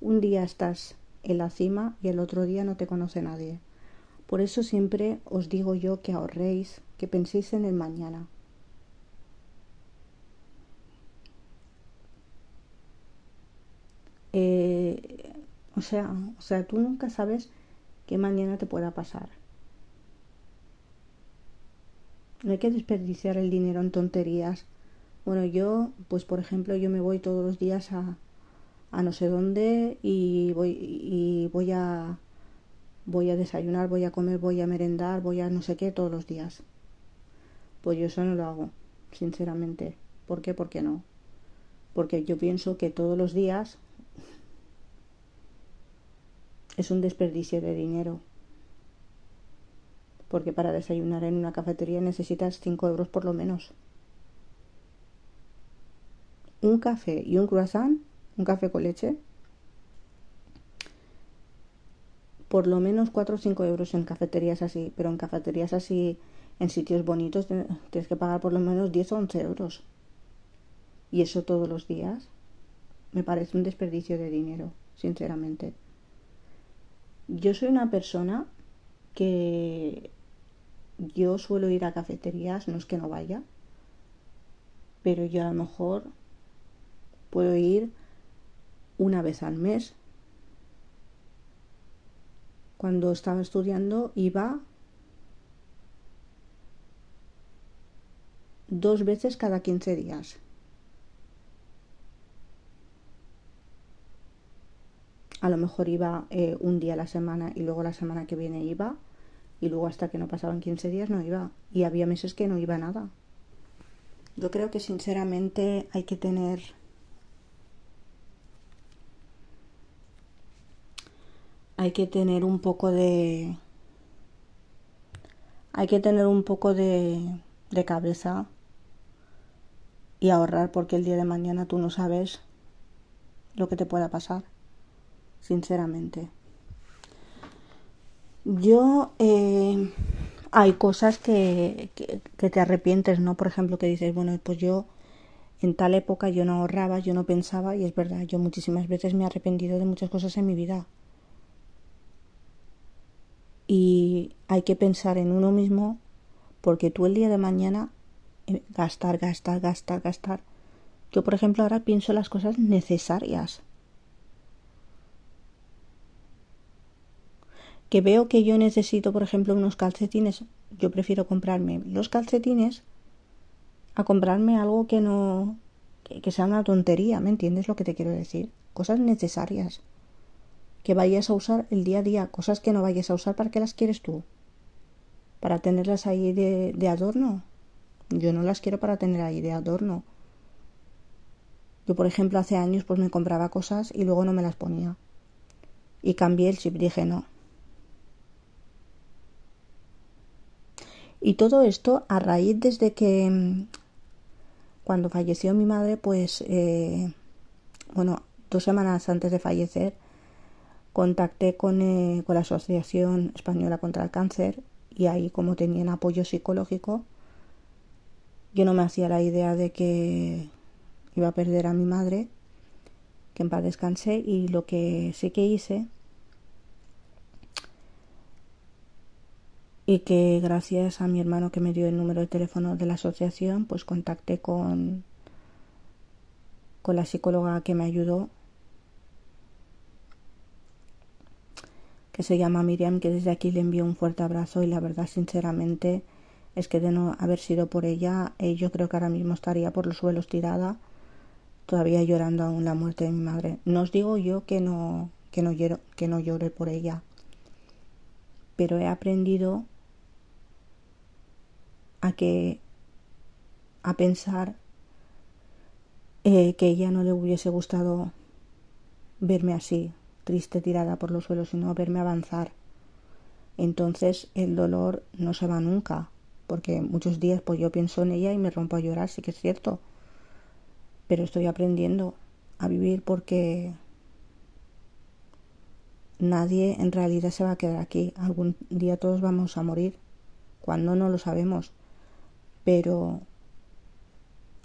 un día estás en la cima y el otro día no te conoce nadie. Por eso siempre os digo yo que ahorréis, que penséis en el mañana. Eh, o sea, o sea, tú nunca sabes qué mañana te pueda pasar. No hay que desperdiciar el dinero en tonterías. Bueno, yo, pues por ejemplo, yo me voy todos los días a, a no sé dónde y voy y voy a voy a desayunar, voy a comer, voy a merendar, voy a no sé qué todos los días. Pues yo eso no lo hago, sinceramente. ¿Por qué? Porque no. Porque yo pienso que todos los días es un desperdicio de dinero. Porque para desayunar en una cafetería necesitas 5 euros por lo menos. Un café y un croissant un café con leche, por lo menos 4 o 5 euros en cafeterías así, pero en cafeterías así en sitios bonitos tienes que pagar por lo menos 10 o 11 euros. Y eso todos los días me parece un desperdicio de dinero, sinceramente. Yo soy una persona que yo suelo ir a cafeterías, no es que no vaya, pero yo a lo mejor puedo ir una vez al mes. Cuando estaba estudiando iba dos veces cada 15 días. A lo mejor iba eh, un día a la semana y luego la semana que viene iba y luego hasta que no pasaban 15 días no iba y había meses que no iba nada. Yo creo que sinceramente hay que tener hay que tener un poco de hay que tener un poco de, de cabeza y ahorrar porque el día de mañana tú no sabes lo que te pueda pasar, sinceramente. Yo eh, hay cosas que, que, te arrepientes, ¿no? Por ejemplo, que dices, bueno, pues yo en tal época yo no ahorraba, yo no pensaba y es verdad, yo muchísimas veces me he arrepentido de muchas cosas en mi vida. Y hay que pensar en uno mismo porque tú el día de mañana gastar, gastar, gastar, gastar. Yo, por ejemplo, ahora pienso las cosas necesarias. Que veo que yo necesito, por ejemplo, unos calcetines. Yo prefiero comprarme los calcetines a comprarme algo que no. que, sea una tontería. ¿Me entiendes lo que te quiero decir? Cosas necesarias. Que vayas a usar el día a día. Cosas que no vayas a usar, ¿para qué las quieres tú? ¿Para tenerlas ahí de adorno? Yo no las quiero para tener ahí de adorno. Yo, por ejemplo, hace años pues me compraba cosas y luego no me las ponía. Y cambié el chip, dije no. Y todo esto a raíz desde que mm, cuando falleció mi madre, pues, eh, bueno, dos semanas antes de fallecer, contacté con, eh, con la Asociación Española contra el Cáncer y ahí como tenían apoyo psicológico, yo no me hacía la idea de que iba a perder a mi madre, que en paz descansé, y lo que sí que hice, y que gracias a mi hermano que me dio el número de teléfono de la asociación, pues contacté con, con la psicóloga que me ayudó, que se llama Miriam, que desde aquí le envío un fuerte abrazo y la verdad, sinceramente, es que de no haber sido por ella, eh, yo creo que ahora mismo estaría por los suelos tirada, todavía llorando aún la muerte de mi madre. No os digo yo que no, que no, lloro, que no llore por ella, pero he aprendido a que a pensar eh, que ella no le hubiese gustado verme así, triste, tirada por los suelos, sino verme avanzar. Entonces el dolor no se va nunca porque muchos días pues yo pienso en ella y me rompo a llorar, sí que es cierto. Pero estoy aprendiendo a vivir porque nadie en realidad se va a quedar aquí. Algún día todos vamos a morir. Cuando no lo sabemos. Pero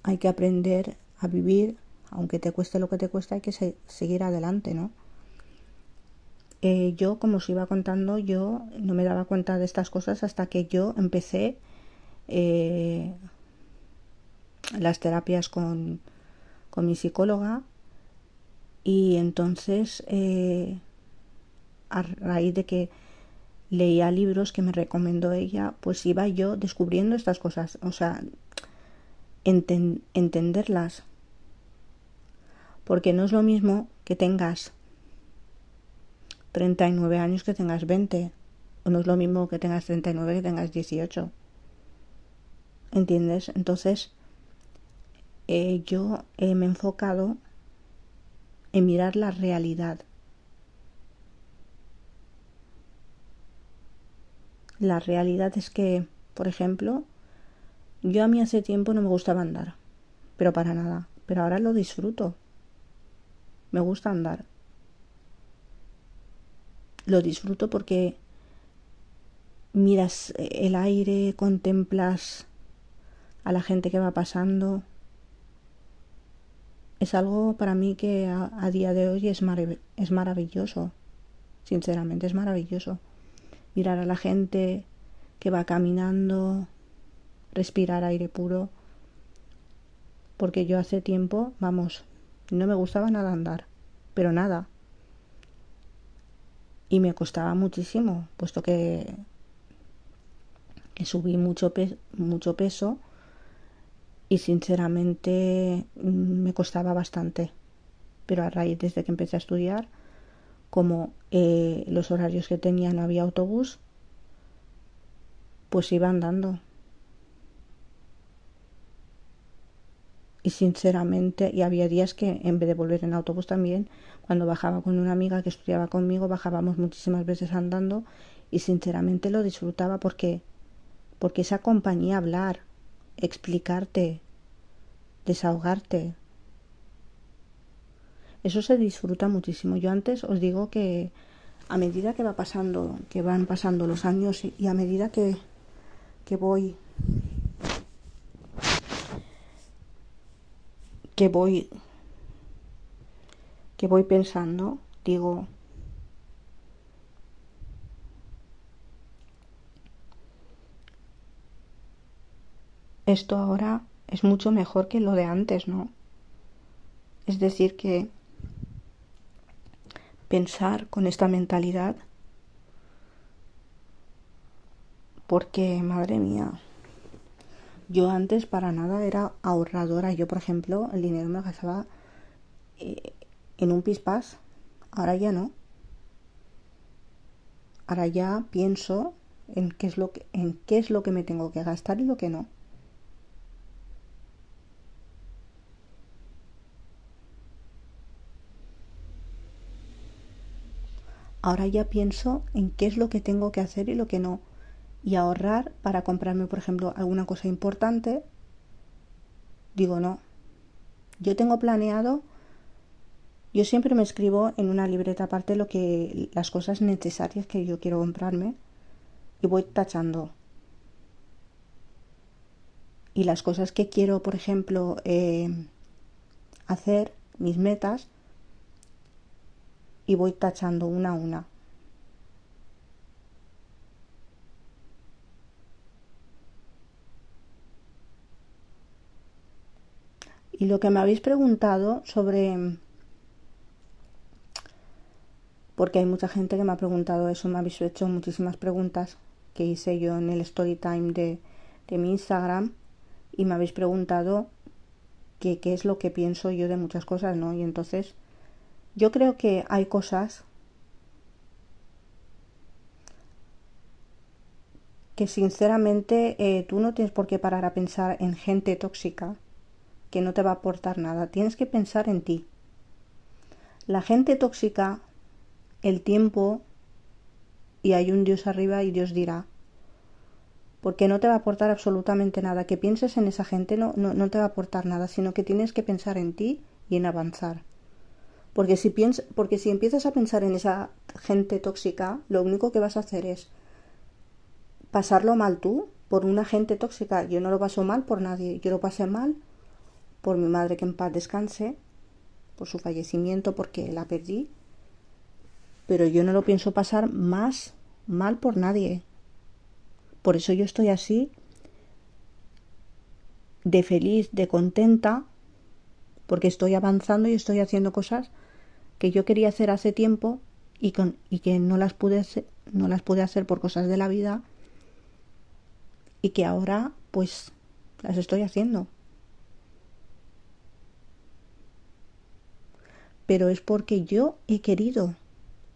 hay que aprender a vivir, aunque te cueste lo que te cueste, hay que seguir adelante, ¿no? Eh, yo, como os iba contando, yo no me daba cuenta de estas cosas hasta que yo empecé eh, las terapias con, con, mi psicóloga y entonces eh, a raíz de que leía libros que me recomendó ella, pues iba yo descubriendo estas cosas, o sea, entenderlas. Porque no es lo mismo que tengas 39 años que tengas 20, o no es lo mismo que tengas 39 que tengas 18. ¿Entiendes? Entonces, eh, yo me he enfocado en mirar la realidad. La realidad es que, por ejemplo, yo a mí hace tiempo no me gustaba andar, pero para nada, pero ahora lo disfruto. Me gusta andar. Lo disfruto porque miras el aire, contemplas a la gente que va pasando. Es algo para mí que a, día de hoy es, es maravilloso. Sinceramente es maravilloso. Mirar a la gente que va caminando, respirar aire puro. Porque yo hace tiempo, vamos, no me gustaba nada andar, pero nada. Y me costaba muchísimo, puesto que, que subí mucho, mucho peso y sinceramente mm, me costaba bastante. Pero a raíz desde que empecé a estudiar, como eh, los horarios que tenía no había autobús, pues iba andando. Y sinceramente, y había días que en vez de volver en autobús también, cuando bajaba con una amiga que estudiaba conmigo, bajábamos muchísimas veces andando y sinceramente lo disfrutaba porque porque esa compañía hablar, explicarte, desahogarte. Eso se disfruta muchísimo. Yo antes os digo que a medida que va pasando, que van pasando los años y a medida que, que voy que voy que voy pensando, digo esto ahora es mucho mejor que lo de antes, ¿no? Es decir, que pensar con esta mentalidad, porque, madre mía, yo antes para nada era ahorradora. Yo, por ejemplo, el dinero me gastaba eh, en un pispás. Ahora ya no. Ahora ya pienso en qué es lo que, en qué es lo que me tengo que gastar y lo que no. Ahora ya pienso en qué es lo que tengo que hacer y lo que no. Y ahorrar para comprarme, por ejemplo, alguna cosa importante. Digo, no. Yo tengo planeado, yo siempre me escribo en una libreta aparte lo que las cosas necesarias que yo quiero comprarme y voy tachando. Y las cosas que quiero, por ejemplo, eh, hacer, mis metas, y voy tachando una a una. Y lo que me habéis preguntado sobre... Porque hay mucha gente que me ha preguntado eso, me habéis hecho muchísimas preguntas que hice yo en el story time de, de mi Instagram y me habéis preguntado qué es lo que pienso yo de muchas cosas, ¿no? Y entonces yo creo que hay cosas que sinceramente eh, tú no tienes por qué parar a pensar en gente tóxica que no te va a aportar nada. Tienes que pensar en ti. La gente tóxica, el tiempo, y hay un Dios arriba y Dios dirá, porque no te va a aportar absolutamente nada. Que pienses en esa gente no, no, no te va a aportar nada, sino que tienes que pensar en ti y en avanzar. Porque si, porque si empiezas a pensar en esa gente tóxica, lo único que vas a hacer es pasarlo mal tú por una gente tóxica. Yo no lo paso mal por nadie. Yo lo pasé mal por mi madre que en paz descanse, por su fallecimiento, porque la perdí. Pero yo no lo pienso pasar más mal por nadie. Por eso yo estoy así, de feliz, de contenta, porque estoy avanzando y estoy haciendo cosas que yo quería hacer hace tiempo y, con, y que no las, pude hacer, no las pude hacer por cosas de la vida y que ahora pues las estoy haciendo. Pero es porque yo he querido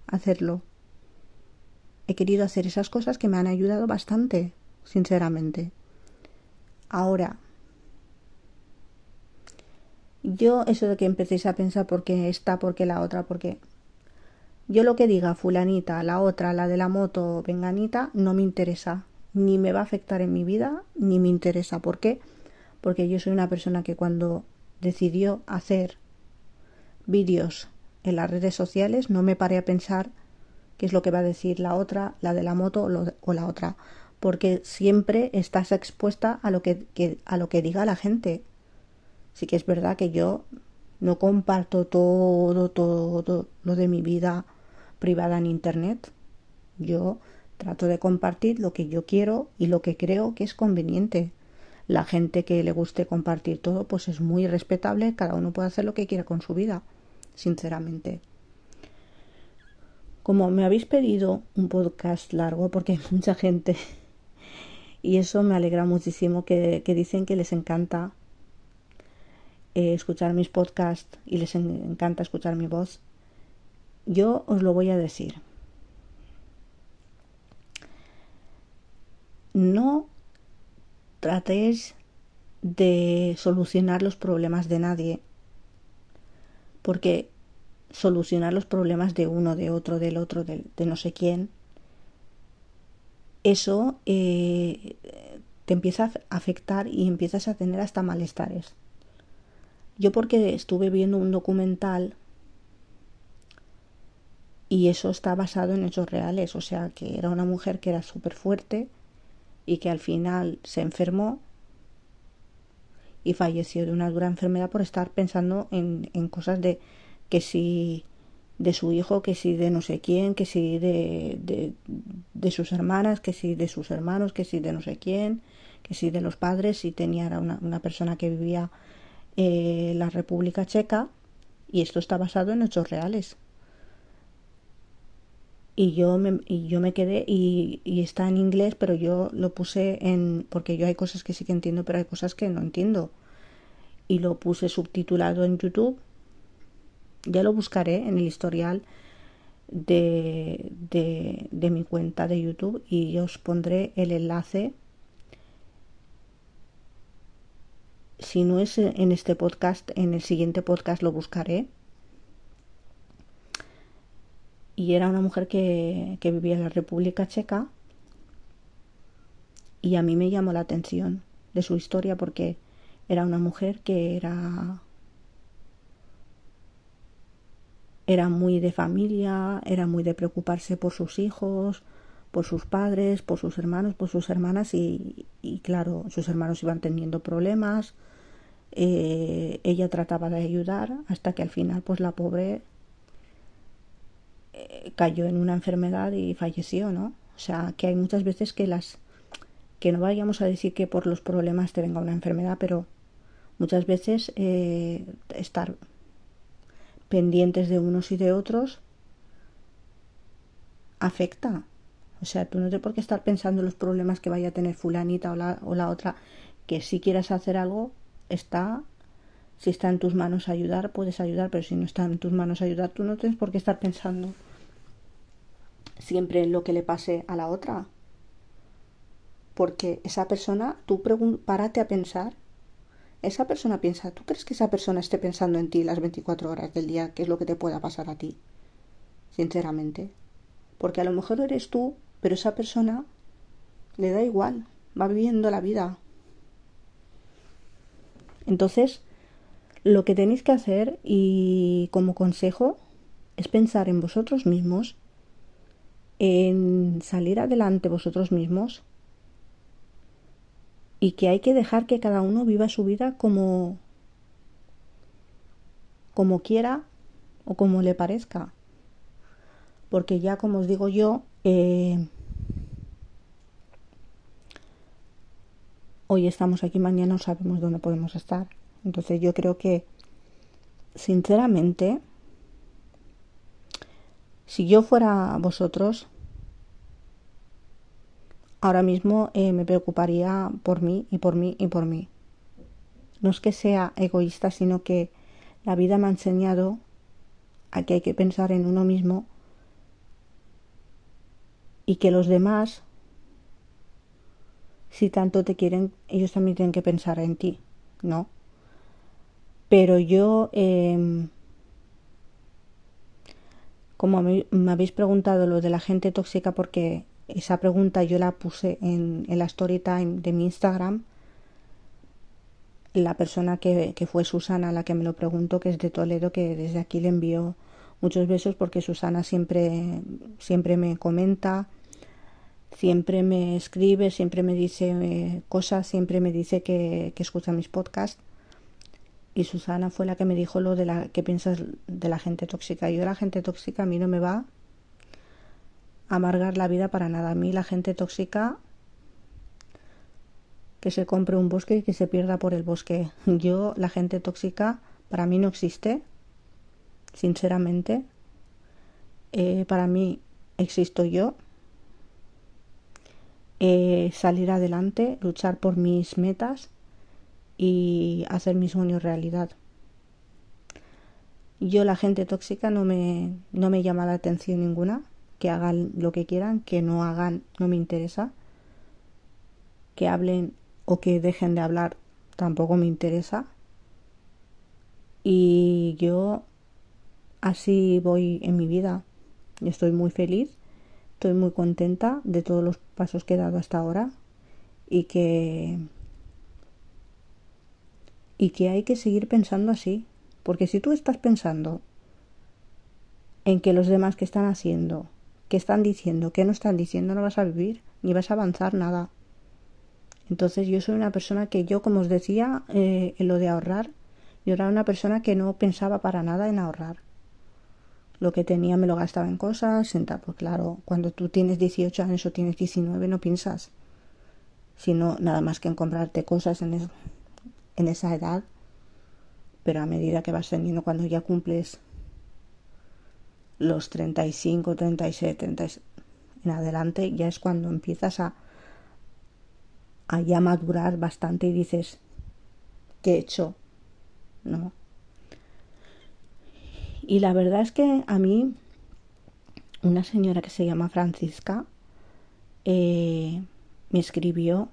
hacerlo. He querido hacer esas cosas que me han ayudado bastante, sinceramente. Ahora, yo eso de que empecéis a pensar por qué esta, por qué la otra, porque yo lo que diga fulanita, la otra, la de la moto, venganita, no me interesa, ni me va a afectar en mi vida, ni me interesa. ¿Por qué? Porque yo soy una persona que cuando decidió hacer vídeos en las redes sociales no me paré a pensar qué es lo que va a decir la otra, la de la moto o, la otra, porque siempre estás expuesta a lo que, a lo que diga la gente. Sí que es verdad que yo no comparto todo, todo lo de mi vida privada en internet. Yo trato de compartir lo que yo quiero y lo que creo que es conveniente. La gente que le guste compartir todo, pues es muy respetable, cada uno puede hacer lo que quiera con su vida, sinceramente. Como me habéis pedido un podcast largo, porque hay mucha gente, y eso me alegra muchísimo, que, dicen que les encanta eh, escuchar mis podcasts y les encanta escuchar mi voz, yo os lo voy a decir. No tratéis de solucionar los problemas de nadie, porque solucionar los problemas de uno, de otro, del otro, de, no sé quién, eso eh, te empieza a afectar y empiezas a tener hasta malestares. Yo porque estuve viendo un documental y eso está basado en hechos reales, o sea que era una mujer que era súper fuerte y que al final se enfermó y falleció de una dura enfermedad por estar pensando en, en cosas de que si de su hijo, que si de no sé quién, que si de, de, de, sus hermanas, que si de sus hermanos, que si de no sé quién, que si de los padres, si tenía una, una persona que vivía en la República Checa y esto está basado en hechos reales. Y yo me, y yo me quedé y, y está en inglés, pero yo lo puse en... porque yo hay cosas que sí que entiendo, pero hay cosas que no entiendo. Y lo puse subtitulado en YouTube ya lo buscaré en el historial de, de, mi cuenta de YouTube y os pondré el enlace. Si no es en este podcast, en el siguiente podcast lo buscaré. Y era una mujer que, que vivía en la República Checa. Y a mí me llamó la atención de su historia porque era una mujer que era era muy de familia, era muy de preocuparse por sus hijos, por sus padres, por sus hermanos, por sus hermanas y, claro, sus hermanos iban teniendo problemas. Eh, ella trataba de ayudar hasta que al final pues la pobre eh, cayó en una enfermedad y falleció, ¿no? O sea, que hay muchas veces que las que no vayamos a decir que por los problemas te venga una enfermedad, pero muchas veces eh, estar pendientes de unos y de otros, afecta. O sea, tú no tienes por qué estar pensando en los problemas que vaya a tener fulanita o la, o la otra, que si quieras hacer algo, está, si está en tus manos ayudar, puedes ayudar, pero si no está en tus manos ayudar, tú no tienes por qué estar pensando siempre en lo que le pase a la otra. Porque esa persona, tú párate a pensar esa persona piensa, ¿tú crees que esa persona esté pensando en ti las 24 horas del día, qué es lo que te pueda pasar a ti? Sinceramente. Porque a lo mejor eres tú, pero esa persona le da igual, va viviendo la vida. Entonces, lo que tenéis que hacer y como consejo es pensar en vosotros mismos, en salir adelante vosotros mismos y que hay que dejar que cada uno viva su vida como como quiera o como le parezca. Porque ya como os digo yo eh, hoy estamos aquí mañana no sabemos dónde podemos estar entonces yo creo que sinceramente si yo fuera vosotros ahora mismo eh, me preocuparía por mí y por mí y por mí. No es que sea egoísta, sino que la vida me ha enseñado a que hay que pensar en uno mismo y que los demás, si tanto te quieren, ellos también tienen que pensar en ti, ¿no? Pero yo, em, como me habéis preguntado lo de la gente tóxica, porque esa pregunta yo la puse en, la story time de mi Instagram. La persona que, fue Susana la que me lo preguntó, que es de Toledo, que desde aquí le envió muchos besos porque Susana siempre, siempre me comenta, siempre me escribe, siempre me dice eh, cosas, siempre me dice que, que escucha mis podcasts. Y Susana fue la que me dijo lo de la que piensas de la gente tóxica. Yo la gente tóxica a mí no me va a amargar la vida para nada. A mí la gente tóxica que se compre un bosque y que se pierda por el bosque. Yo, la gente tóxica, para mí no existe, sinceramente. Eh, para mí existo yo. Eh, salir adelante, luchar por mis metas y hacer mis sueños realidad. Yo, la gente tóxica, no me, no me llama la atención ninguna. Que hagan lo que quieran, que no hagan, no me interesa. Que hablen o que dejen de hablar tampoco me interesa. Y yo así voy en mi vida. Estoy muy feliz, estoy muy contenta de todos los pasos que he dado hasta ahora y que y que hay que seguir pensando así, porque si tú estás pensando en que los demás que están haciendo, que están diciendo, que no están diciendo, no vas a vivir ni vas a avanzar nada. Entonces yo soy una persona que yo, como os decía, eh, en lo de ahorrar, yo era una persona que no pensaba para nada en ahorrar. Lo que tenía me lo gastaba en cosas, en pues claro, cuando tú tienes 18 años o tienes 19 no piensas, sino nada más que en comprarte cosas en, en esa edad. Pero a medida que vas teniendo, cuando ya cumples los 35, 36, 30 en adelante, ya es cuando empiezas a a ya madurar bastante y dices, ¿qué he hecho? ¿No? Y la verdad es que a mí, una señora que se llama Francisca, eh, me escribió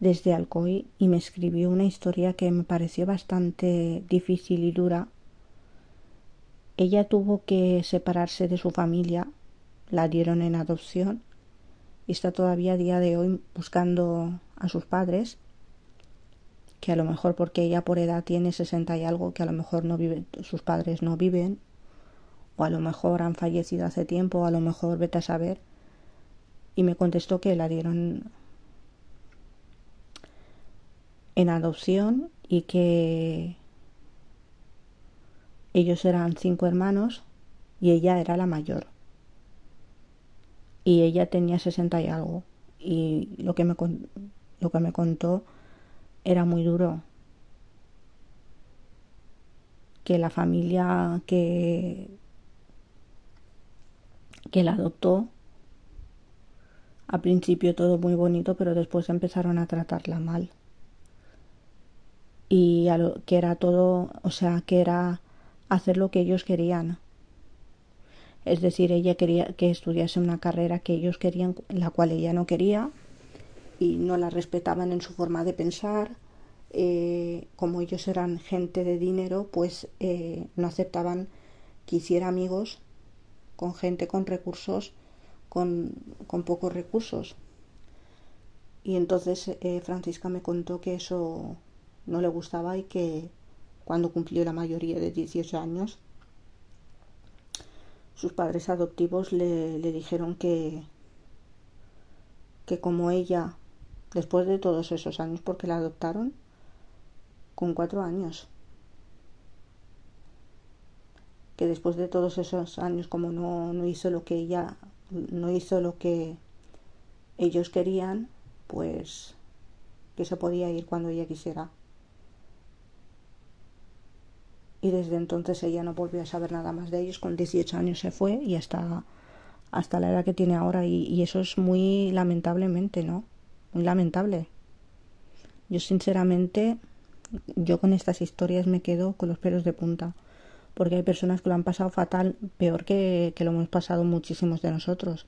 desde Alcoy y me escribió una historia que me pareció bastante difícil y dura. Ella tuvo que separarse de su familia, la dieron en adopción y está todavía a día de hoy buscando a sus padres, que a lo mejor porque ella por edad tiene 60 y algo, que a lo mejor no vive, sus padres no viven, o a lo mejor han fallecido hace tiempo, o a lo mejor vete a saber. Y me contestó que la dieron en adopción y que ellos eran cinco hermanos y ella era la mayor y ella tenía 60 y algo y lo que me lo que me contó era muy duro. Que la familia que que la adoptó a principio todo muy bonito pero después empezaron a tratarla mal. Y a lo, que era todo o sea que era hacer lo que ellos querían. Es decir, ella quería que estudiase una carrera que ellos querían, la cual ella no quería, y no la respetaban en su forma de pensar. Eh, como ellos eran gente de dinero, pues eh, no aceptaban que hiciera amigos con gente con recursos, con, con pocos recursos. Y entonces eh, Francisca me contó que eso no le gustaba y que cuando cumplió la mayoría de 18 años, sus padres adoptivos le, le dijeron que, que como ella, después de todos esos años, porque la adoptaron con cuatro años, que después de todos esos años, como no, no hizo lo que ella, no hizo lo que ellos querían, pues que se podía ir cuando ella quisiera y desde entonces ella no volvió a saber nada más de ellos. Con 18 años se fue y hasta, hasta la edad que tiene ahora y, y eso es muy lamentablemente, ¿no? Muy lamentable. Yo sinceramente, yo con estas historias me quedo con los pelos de punta, porque hay personas que lo han pasado fatal, peor que, que lo hemos pasado muchísimos de nosotros.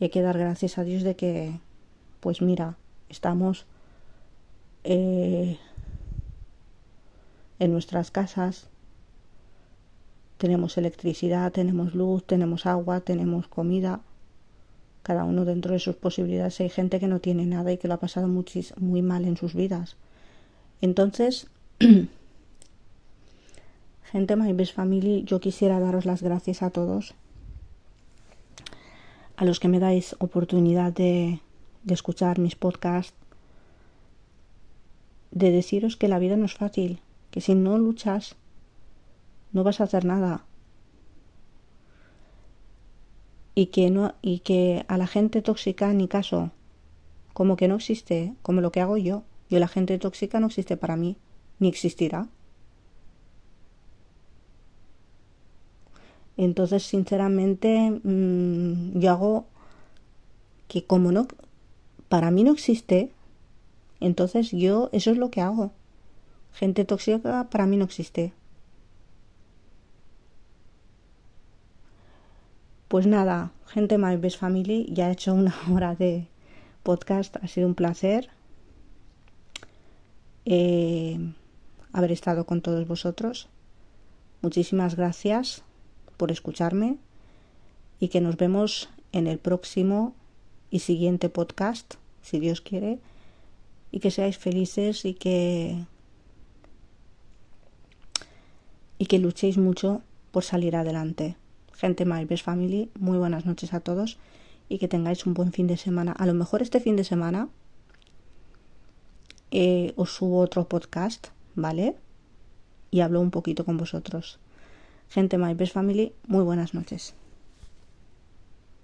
Y hay que dar gracias a Dios de que, pues mira, estamos eh, en nuestras casas tenemos electricidad, tenemos luz, tenemos agua, tenemos comida, cada uno dentro de sus posibilidades. Hay gente que no tiene nada y que lo ha pasado muy mal en sus vidas. Entonces, gente My Best Family, yo quisiera daros las gracias a todos, a los que me dais oportunidad de, de escuchar mis podcasts, de deciros que la vida no es fácil, que si no luchas no vas a hacer nada. Y que no y que a la gente tóxica ni caso, como que no existe, como lo que hago yo. Yo la gente tóxica no existe para mí, ni existirá. Entonces, sinceramente, mmm, yo hago que como no, para mí no existe, entonces yo, eso es lo que hago. Gente tóxica para mí no existe. Pues nada, gente My Best Family, ya he hecho una hora de podcast, ha sido un placer eh, haber estado con todos vosotros. Muchísimas gracias por escucharme y que nos vemos en el próximo y siguiente podcast, si Dios quiere, y que seáis felices y que y que luchéis mucho por salir adelante. Gente My Best Family, muy buenas noches a todos y que tengáis un buen fin de semana. A lo mejor este fin de semana eh, os subo otro podcast, ¿vale? Y hablo un poquito con vosotros. Gente My Best Family, muy buenas noches.